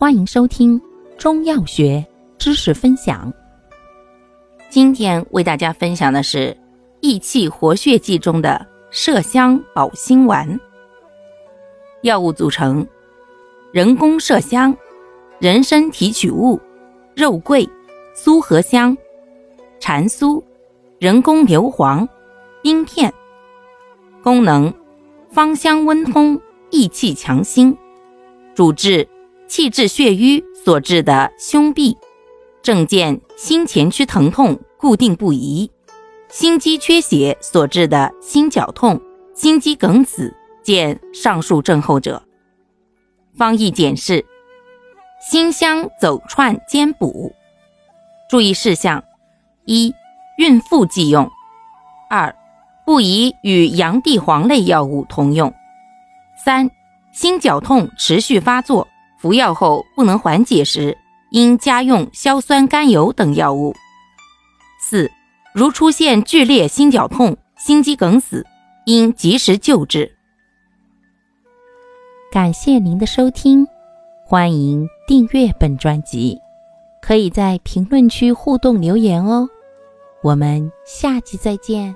欢迎收听中药学知识分享。今天为大家分享的是益气活血剂中的麝香保心丸。药物组成：人工麝香、人参提取物、肉桂、苏合香、蝉酥、人工硫磺、冰片。功能：芳香温通，益气强心。主治。气滞血瘀所致的胸痹，症见心前区疼痛固定不移；心肌缺血所致的心绞痛、心肌梗死，见上述症候者。方义简释：心香走串兼补。注意事项：一、孕妇忌用；二、不宜与洋地黄类药物同用；三、心绞痛持续发作。服药后不能缓解时，应加用硝酸甘油等药物。四、如出现剧烈心绞痛、心肌梗死，应及时救治。感谢您的收听，欢迎订阅本专辑，可以在评论区互动留言哦。我们下期再见。